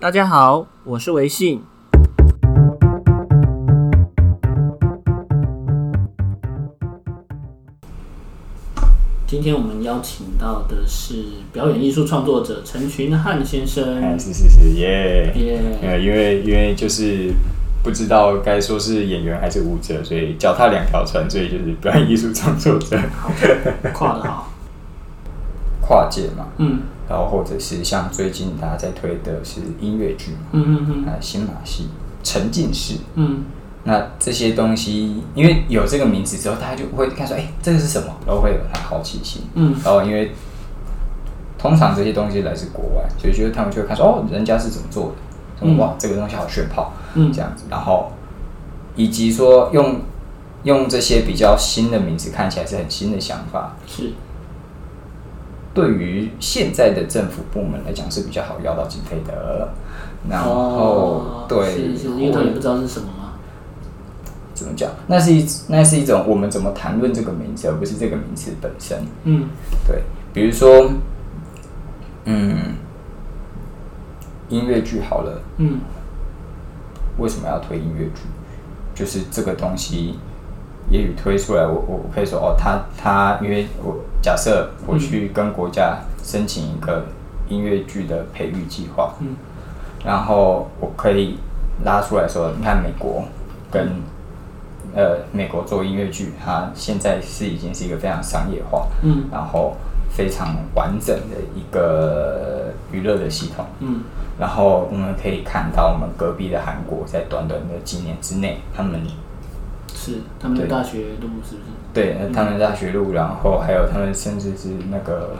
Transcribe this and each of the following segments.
大家好，我是维信。今天我们邀请到的是表演艺术创作者陈群汉先生。哎，是是是，耶耶！呃，因为因为就是不知道该说是演员还是舞者，所以脚踏两条船，所以就是表演艺术创作者。好，跨得好，跨界嘛。嗯。然后，或者是像最近大家在推的是音乐剧，嗯嗯嗯，啊，新马戏、沉浸式，嗯，那这些东西，因为有这个名字之后，大家就会看说，哎，这个是什么？然后会有他好奇心，嗯，然后因为通常这些东西来自国外，所以觉得他们就会看说，哦，人家是怎么做的？嗯、哇，这个东西好炫炮，嗯，这样子，然后以及说用用这些比较新的名字，看起来是很新的想法，是。对于现在的政府部门来讲是比较好要到经费的，然后、哦、对，是是，因为他也不知道是什么吗？怎么讲？那是一那是一种我们怎么谈论这个名词，而不是这个名词本身。嗯，对，比如说，嗯，音乐剧好了，嗯，为什么要推音乐剧？就是这个东西。也许推出来我，我我可以说哦，他他，因为我假设我去跟国家申请一个音乐剧的培育计划，嗯，然后我可以拉出来说，你看美国跟呃美国做音乐剧，它现在是已经是一个非常商业化，嗯，然后非常完整的一个娱乐的系统，嗯，然后我们可以看到我们隔壁的韩国在短短的几年之内，他们。是他们的大学路是不是？对，他们的大学路，然后还有他们甚至是那个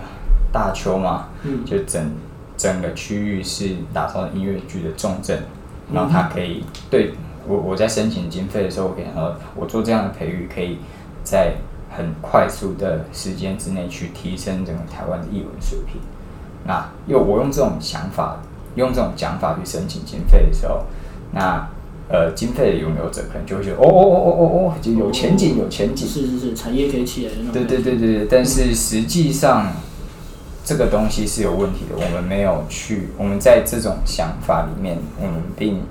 大邱嘛，嗯，就整整个区域是打造音乐剧的重镇，然后他可以对我我在申请经费的时候，我可以说我做这样的培育，可以在很快速的时间之内去提升整个台湾的艺文水平。那又我用这种想法，用这种讲法去申请经费的时候，那。呃，经费的拥有者可能就会觉得，哦哦哦哦哦哦，就有前景，有前景。是是是，产业可以起来的那种。对对对对对，但是实际上，这个东西是有问题的。我们没有去，我们在这种想法里面，我们并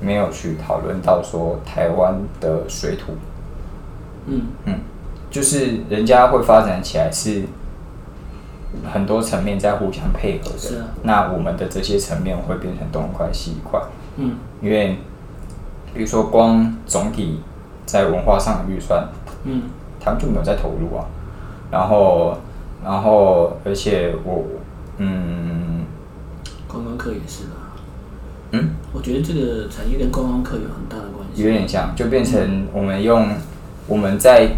没有去讨论到说台湾的水土。嗯嗯，就是人家会发展起来是很多层面在互相配合的。啊。那我们的这些层面会变成东一块西一块。嗯，因为。比如说，光总体在文化上的预算，嗯，他们就没有在投入啊。然后，然后，而且我，嗯，观光客也是吧。嗯，我觉得这个产业跟观光客有很大的关系。有点像，就变成我们用我们在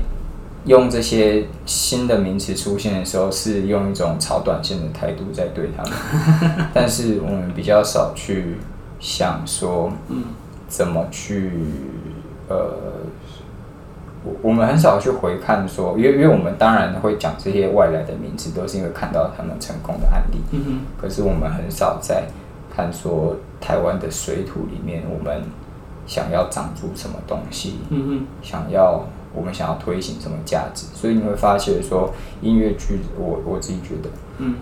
用这些新的名词出现的时候，是用一种炒短线的态度在对他们，但是我们比较少去想说，嗯。怎么去？呃，我我们很少去回看说，因为因为我们当然会讲这些外来的名字，都是因为看到他们成功的案例。嗯哼。可是我们很少在看说台湾的水土里面，我们想要长出什么东西。嗯哼。想要我们想要推行什么价值？所以你会发现说，音乐剧，我我自己觉得，嗯，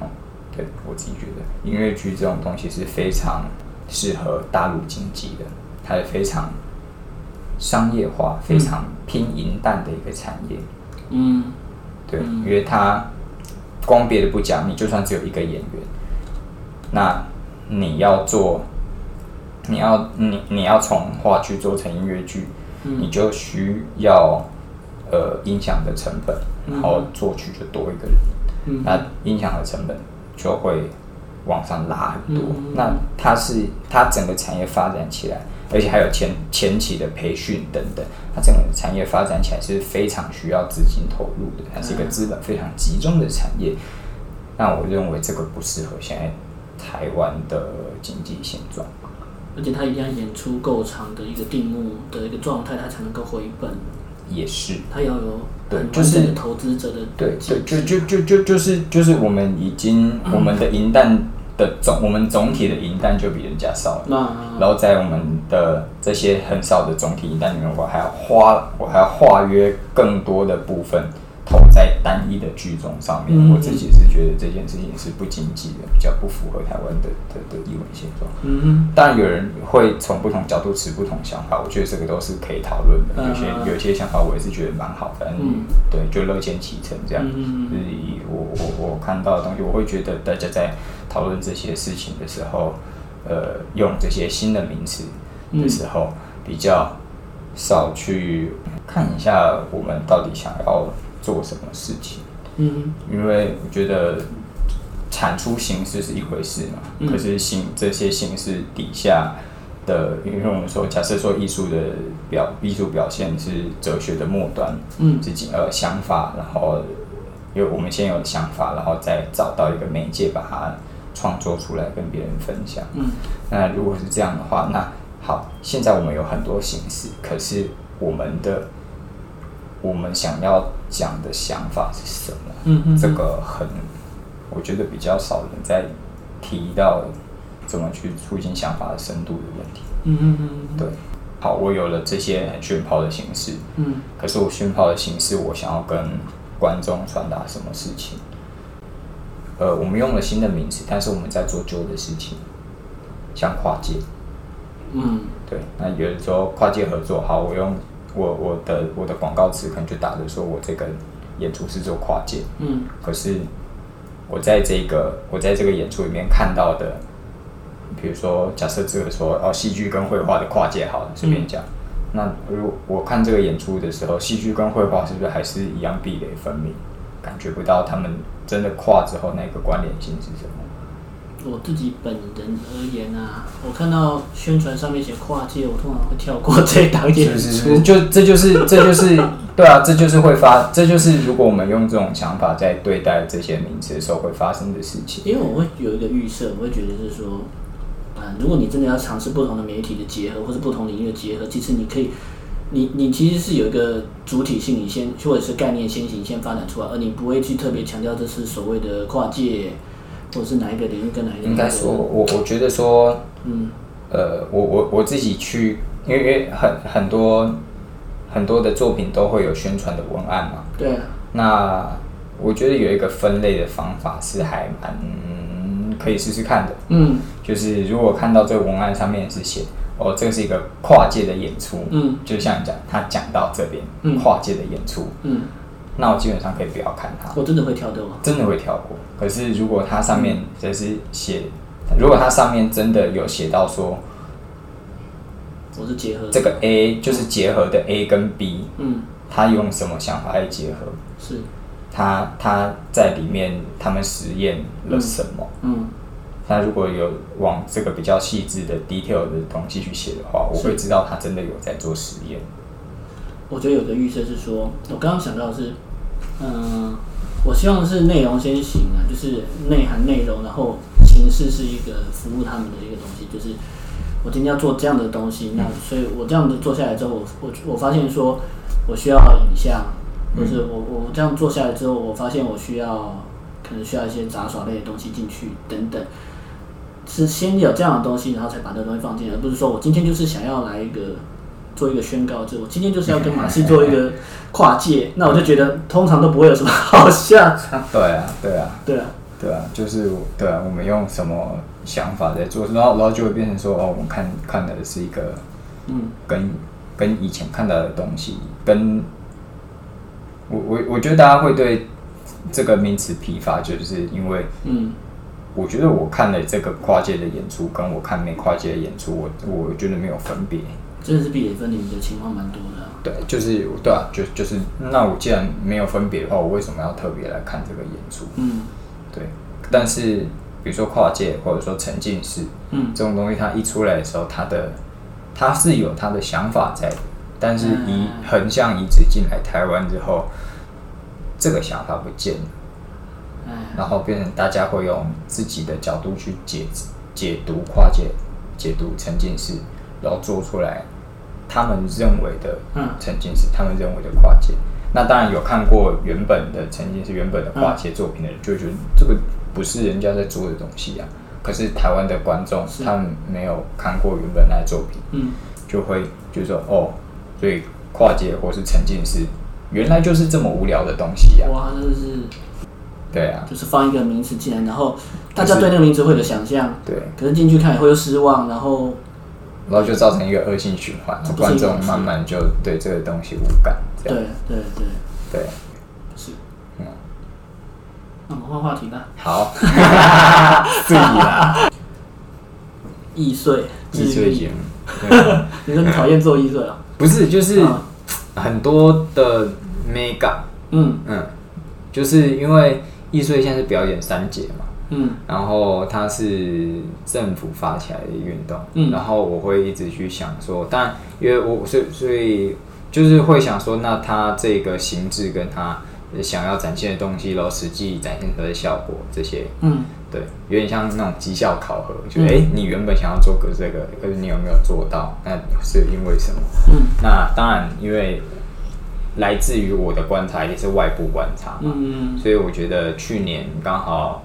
对我自己觉得，音乐剧这种东西是非常适合大陆经济的。它也非常商业化、非常拼银弹的一个产业。嗯，对，因为它光别的不讲，你就算只有一个演员，那你要做，你要你你要从话剧做成音乐剧，你就需要呃音响的成本，然后作曲就多一个人，那音响的成本就会往上拉很多。那它是它整个产业发展起来。而且还有前前期的培训等等，它整个产业发展起来是非常需要资金投入的，它是一个资本非常集中的产业。那我认为这个不适合现在台湾的经济现状。而且它一定要演出够长的一个定目的一个状态，它才能够回本。也是。它要有对，就是投资者的对对，就就就就就是就是我们已经我们的银弹。的总，我们总体的银弹就比人家少了。那然后在我们的这些很少的总体银弹里面，我还要花，我还要化约更多的部分投在单一的剧种上面。嗯、我自己是觉得这件事情是不经济的，比较不符合台湾的的的艺文现状。嗯哼，当然有人会从不同角度持不同想法，我觉得这个都是可以讨论的。有些有些想法我也是觉得蛮好的，嗯，对，就乐见其成这样。嗯，就是以我我我看到的东西，我会觉得大家在讨论这些事情的时候，呃，用这些新的名词的时候，比较少去看一下我们到底想要做什么事情。嗯，因为我觉得。产出形式是一回事嘛，嗯、可是形这些形式底下的，因为我们说，假设说艺术的表艺术表现是哲学的末端，嗯，自己呃想法，然后因为我们先有的想法，然后再找到一个媒介把它创作出来跟别人分享，嗯，那如果是这样的话，那好，现在我们有很多形式，可是我们的我们想要讲的想法是什么？嗯嗯，这个很。我觉得比较少人在提到怎么去促进想法的深度的问题。嗯嗯嗯。对，好，我有了这些很炫炮的形式。嗯。可是我炫炮的形式，我想要跟观众传达什么事情？呃，我们用了新的名词，但是我们在做旧的事情，像跨界。嗯。对，那有的时候跨界合作，好，我用我我的我的广告词可能就打着说我这个演出是做跨界。嗯。可是。我在这个我在这个演出里面看到的，比如说，假设这个说哦，戏剧跟绘画的跨界，好了，随便讲。嗯、那如果我看这个演出的时候，戏剧跟绘画是不是还是一样壁垒分明？感觉不到他们真的跨之后那个关联性是什么？我自己本人而言啊，我看到宣传上面写跨界，我通常会跳过这档演出。是是是，就这就是这就是 对啊，这就是会发，这就是如果我们用这种想法在对待这些名词的时候会发生的事情。因为我会有一个预设，我会觉得是说，嗯，如果你真的要尝试不同的媒体的结合，或是不同领域的结合，其实你可以，你你其实是有一个主体性，你先或者是概念先行先发展出来，而你不会去特别强调这是所谓的跨界。或者是哪一个领域跟哪一个？应该说，我我觉得说，嗯，呃，我我我自己去，因为因为很很多很多的作品都会有宣传的文案嘛。对。那我觉得有一个分类的方法是还蛮可以试试看的。嗯。就是如果看到这个文案上面是写，哦，这是一个跨界的演出。嗯。就像你讲，他讲到这边，嗯，跨界的演出。嗯。那我基本上可以不要看他。我真的会跳的吗？真的会跳过。可是如果它上面就是写，如果它上面真的有写到说，我是结合这个 A 就是结合的 A 跟 B，嗯，他用什么想法来结合？是，他他在里面他们实验了什么？嗯，他如果有往这个比较细致的 detail 的东西去写的话，我会知道他真的有在做实验。我觉得有个预设是说，我刚刚想到的是，嗯、呃，我希望是内容先行啊，就是内涵内容，然后形式是一个服务他们的一个东西。就是我今天要做这样的东西，那所以我这样子做下来之后，我我我发现说我需要影像，或是我我这样做下来之后，我发现我需要可能需要一些杂耍类的东西进去等等，是先有这样的东西，然后才把这个东西放进来，而不是说我今天就是想要来一个。做一个宣告，就我今天就是要跟马戏做一个跨界，那我就觉得通常都不会有什么 好下场。对啊，对啊，对啊，对啊，就是对啊，我们用什么想法在做，然后然后就会变成说，哦，我们看看的是一个，嗯，跟跟以前看到的东西，跟我我我觉得大家会对这个名词疲乏，就是因为，嗯，我觉得我看了这个跨界的演出，跟我看那跨界的演出，我我觉得没有分别。真的是壁垒分离的情况蛮多的，啊。对，就是对啊，就就是那我既然没有分别的话，我为什么要特别来看这个演出？嗯，对。但是比如说跨界或者说沉浸式，嗯，这种东西它一出来的时候，它的它是有它的想法在的，但是移横向移植进来台湾之后，这个想法不见了，嗯，然后变成大家会用自己的角度去解解读跨界，解读沉浸式，然后做出来。他们认为的沉浸式，他们认为的跨界。那当然有看过原本的沉浸式、原本的跨界作品的人，就觉得这个不是人家在做的东西啊。可是台湾的观众，他们没有看过原本那作品，嗯，就会就说哦，所以跨界或是沉浸式，原来就是这么无聊的东西啊！哇，真的是，对啊，就是放一个名词进来，然后大家对那个名词会有想象，对，可是进去看也会有失望，然后，然后就造成一个恶性循环，观众慢慢就对这个东西无感，对对对。对，是，嗯，那我们换话题吧。好，对啦，易碎，易碎节目，你说你讨厌做易碎啊？不是，就是很多的 mega，嗯。嗯，就是因为易碎现在是表演三节嘛。嗯，然后它是政府发起来的运动，嗯，然后我会一直去想说，但因为我所以所以就是会想说，那它这个形制跟它想要展现的东西，然后实际展现出来的效果这些，嗯，对，有点像那种绩效考核，就哎、嗯，你原本想要做个这个，可是你有没有做到？那是因为什么？嗯，那当然，因为来自于我的观察也是外部观察嘛，嗯，所以我觉得去年刚好。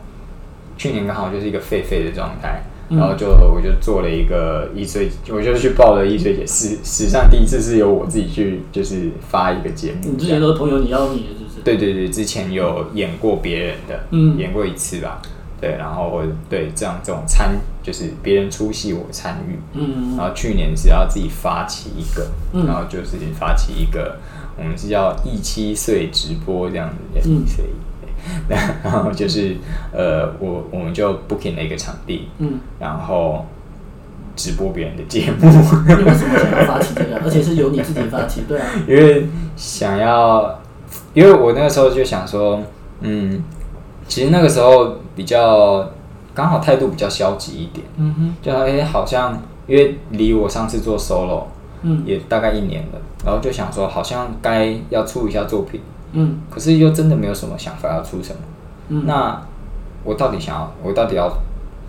去年刚好就是一个废废的状态，然后就我就做了一个易碎，我就去报了易碎节，史史上第一次是由我自己去就是发一个节目。你之前都是朋友你邀你的，是不是？对对对，之前有演过别人的，嗯，演过一次吧。对，然后我对这样这种参就是别人出戏我参与，嗯，然后去年是要自己发起一个，然后就是发起一个，我们是叫一七岁直播这样子，嗯，所以。然后就是，呃，我我们就 booking 了一个场地，嗯，然后直播别人的节目。你为什么想要发起这个？而且是由你自己发起，对啊？因为想要，因为我那个时候就想说，嗯，其实那个时候比较刚好态度比较消极一点，嗯哼，就哎，好像因为离我上次做 solo，嗯，也大概一年了，然后就想说，好像该要出一下作品。嗯，可是又真的没有什么想法要出什么。嗯，那我到底想要，我到底要，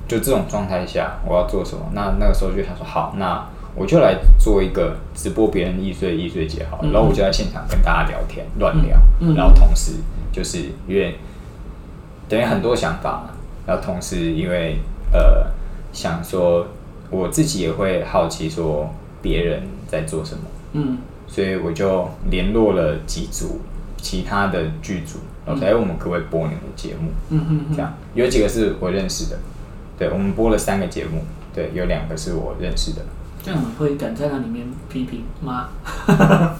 就这种状态下，我要做什么？那那个时候就想说，好，那我就来做一个直播别人易碎易碎节好了，然后我就在现场跟大家聊天，乱聊，然后同时就是因为等于很多想法嘛，然后同时因为呃想说我自己也会好奇说别人在做什么，嗯，所以我就联络了几组。其他的剧组，然后说：“哎，我们可不可以播你们的节目？”嗯哼，这样有几个是我认识的，对，我们播了三个节目，对，有两个是我认识的。这样你会敢在那里面批评吗？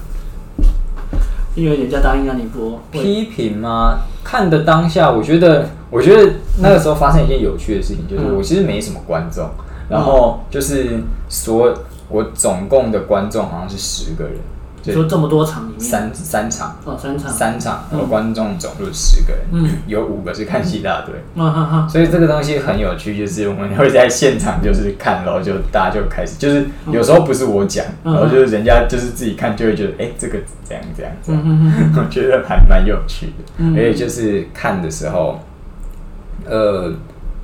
因为人家答应让你播，批评吗？看的当下，我觉得，我觉得那个时候发生一件有趣的事情，就是我其实没什么观众，然后就是所，我总共的观众好像是十个人。就说这么多场里面，三三场。哦，三场。三场，然后观众总数十个人，嗯，有五个是看戏大队，嗯。哈哈，所以这个东西很有趣，就是我们会在现场就是看，然后就大家就开始，就是有时候不是我讲，然后就是人家就是自己看就会觉得，哎，这个怎样怎样，我觉得还蛮有趣的，而且就是看的时候，呃。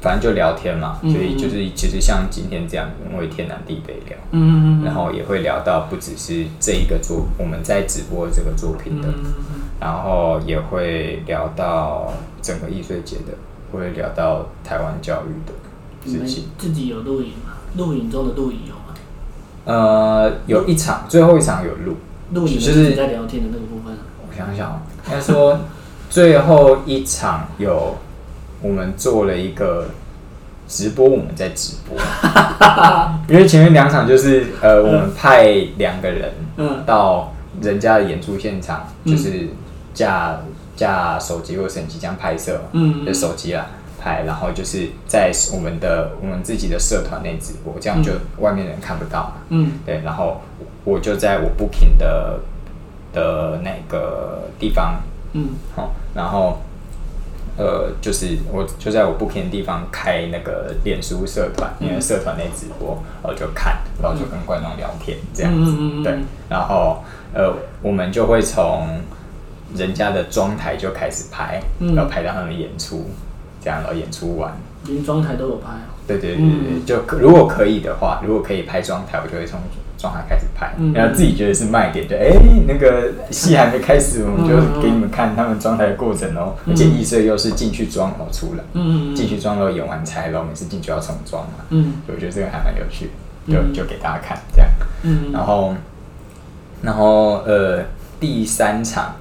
反正就聊天嘛，所以就是其实像今天这样，因为天南地北聊，嗯，然后也会聊到不只是这一个作我们在直播这个作品的，然后也会聊到整个易碎节的，会聊到台湾教育的事情。自己有录影吗？录影中的录影有吗？呃，有一场，最后一场有录，录影就是在聊天的那个部分。我想想，应该说最后一场有。我们做了一个直播，我们在直播，因为前面两场就是呃，我们派两个人到人家的演出现场，就是架架手机或手机这样拍摄，嗯，就手机啦拍，然后就是在我们的我们自己的社团内直播，这样就外面的人看不到嘛，嗯，对，然后我就在我 booking 的的那个地方，嗯，好，然后。呃，就是我就在我 booking 的地方开那个脸书社团，因为社团内直播，然后就看，然后就跟观众聊天这样子，对，然后呃，我们就会从人家的妆台就开始拍，然后拍到他们演出，这样，然后演出完，连妆台都有拍，对对对对，就如果可以的话，如果可以拍妆台，我就会从。状态开始拍，然后自己觉得是卖点，就哎、欸，那个戏还没开始，我们就给你们看他们装台的过程哦。而且易碎又是进去装然后出来，嗯，进去装然后演完才，然后每次进去要重装嘛，嗯，所以我觉得这个还蛮有趣，就就给大家看这样，嗯，然后然后呃第三场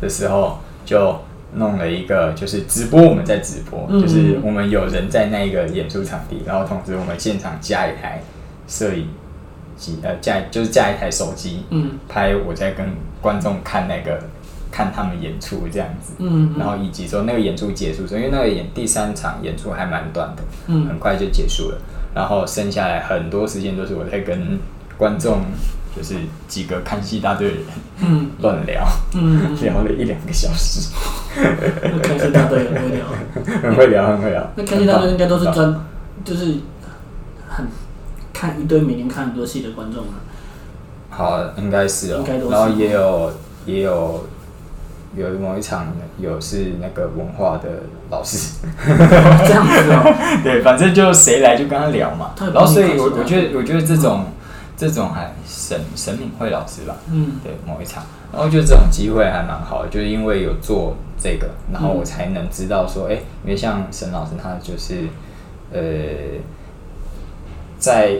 的时候就弄了一个，就是直播我们在直播，嗯、就是我们有人在那个演出场地，然后同时我们现场加一台摄影机，呃，架就是架一台手机，嗯，拍我在跟观众看那个看他们演出这样子，嗯，然后以及说那个演出结束因为那个演第三场演出还蛮短的，嗯，很快就结束了，然后剩下来很多时间都是我在跟观众。就是几个看戏大队的人，嗯，乱聊，嗯，聊了一两个小时。看戏大队很会聊，很会聊，很会聊。那看戏大队应该都是专，就是很看一堆每年看很多戏的观众啊。好，应该是哦。然后也有也有有某一场有是那个文化的老师，这样子哦。对，反正就谁来就跟他聊嘛。然后所以我我觉得我觉得这种。这种还沈沈敏慧老师吧，嗯，对，某一场，然后就这种机会还蛮好的，就是因为有做这个，然后我才能知道说，哎，因为像沈老师他就是，呃，在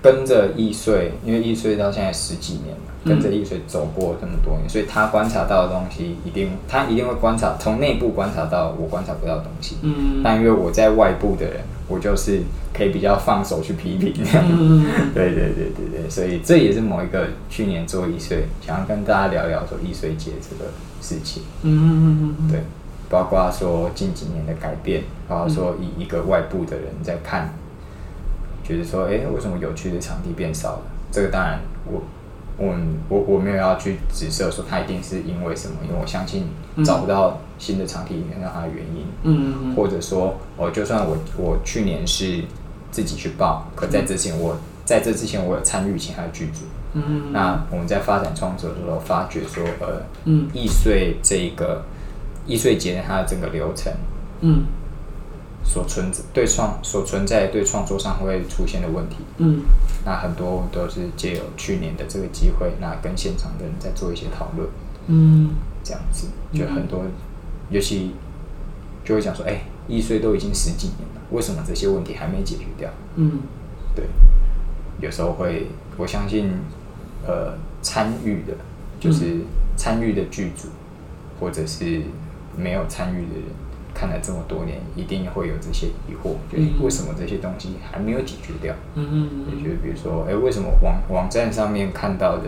跟着易碎，因为易碎到现在十几年了，跟着易碎走过这么多年，所以他观察到的东西，一定他一定会观察，从内部观察到我观察不到的东西，嗯，但因为我在外部的人，我就是。可以比较放手去批评，这样，对对对对对，所以这也是某一个去年做易碎，想要跟大家聊聊说易碎节这个事情，嗯嗯嗯。对，包括说近几年的改变，包括说以一个外部的人在看，觉得说，哎，为什么有趣的场地变少了？这个当然我。我我我没有要去指涉说他一定是因为什么，因为我相信找不到新的场地里面让他的原因，嗯嗯，或者说，我就算我我去年是自己去报，可在之前我在这之前我有参与其他的剧组，嗯嗯，那我们在发展创作的时候发觉说，呃，嗯，易碎这个易碎节它的整个流程，嗯。所存对创所存在对创作上会出现的问题，嗯，那很多都是借由去年的这个机会，那跟现场的人在做一些讨论，嗯，这样子。就很多，嗯、尤其就会讲说，哎、欸，易碎都已经十几年了，为什么这些问题还没解决掉？嗯，对，有时候会，我相信，呃，参与的，就是参与的剧组，或者是没有参与的人。看了这么多年，一定会有这些疑惑，就是为什么这些东西还没有解决掉？嗯嗯嗯。也就是比如说，哎，为什么网网站上面看到的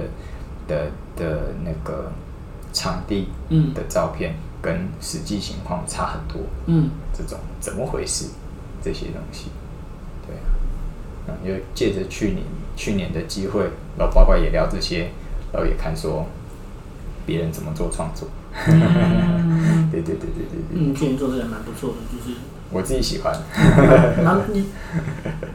的的那个场地的照片跟实际情况差很多？嗯，这种怎么回事？这些东西，对啊，嗯，因为借着去年去年的机会，然后包括也聊这些，然后也看说别人怎么做创作。嗯，对对对对对对。嗯，去年做的也蛮不错的，就是我自己喜欢。然后你，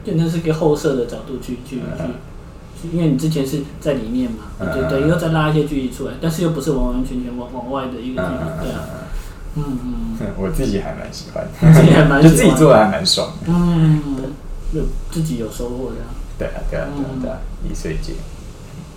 就那是一个后设的角度去去去，因为你之前是在里面嘛，对对，又再拉一些距离出来，但是又不是完完全全往往外的一个距离，对啊。嗯嗯。我自己还蛮喜欢，自己还蛮就自己做的还蛮爽的。嗯，有自己有收获这样。对啊对啊对啊对啊，易碎节。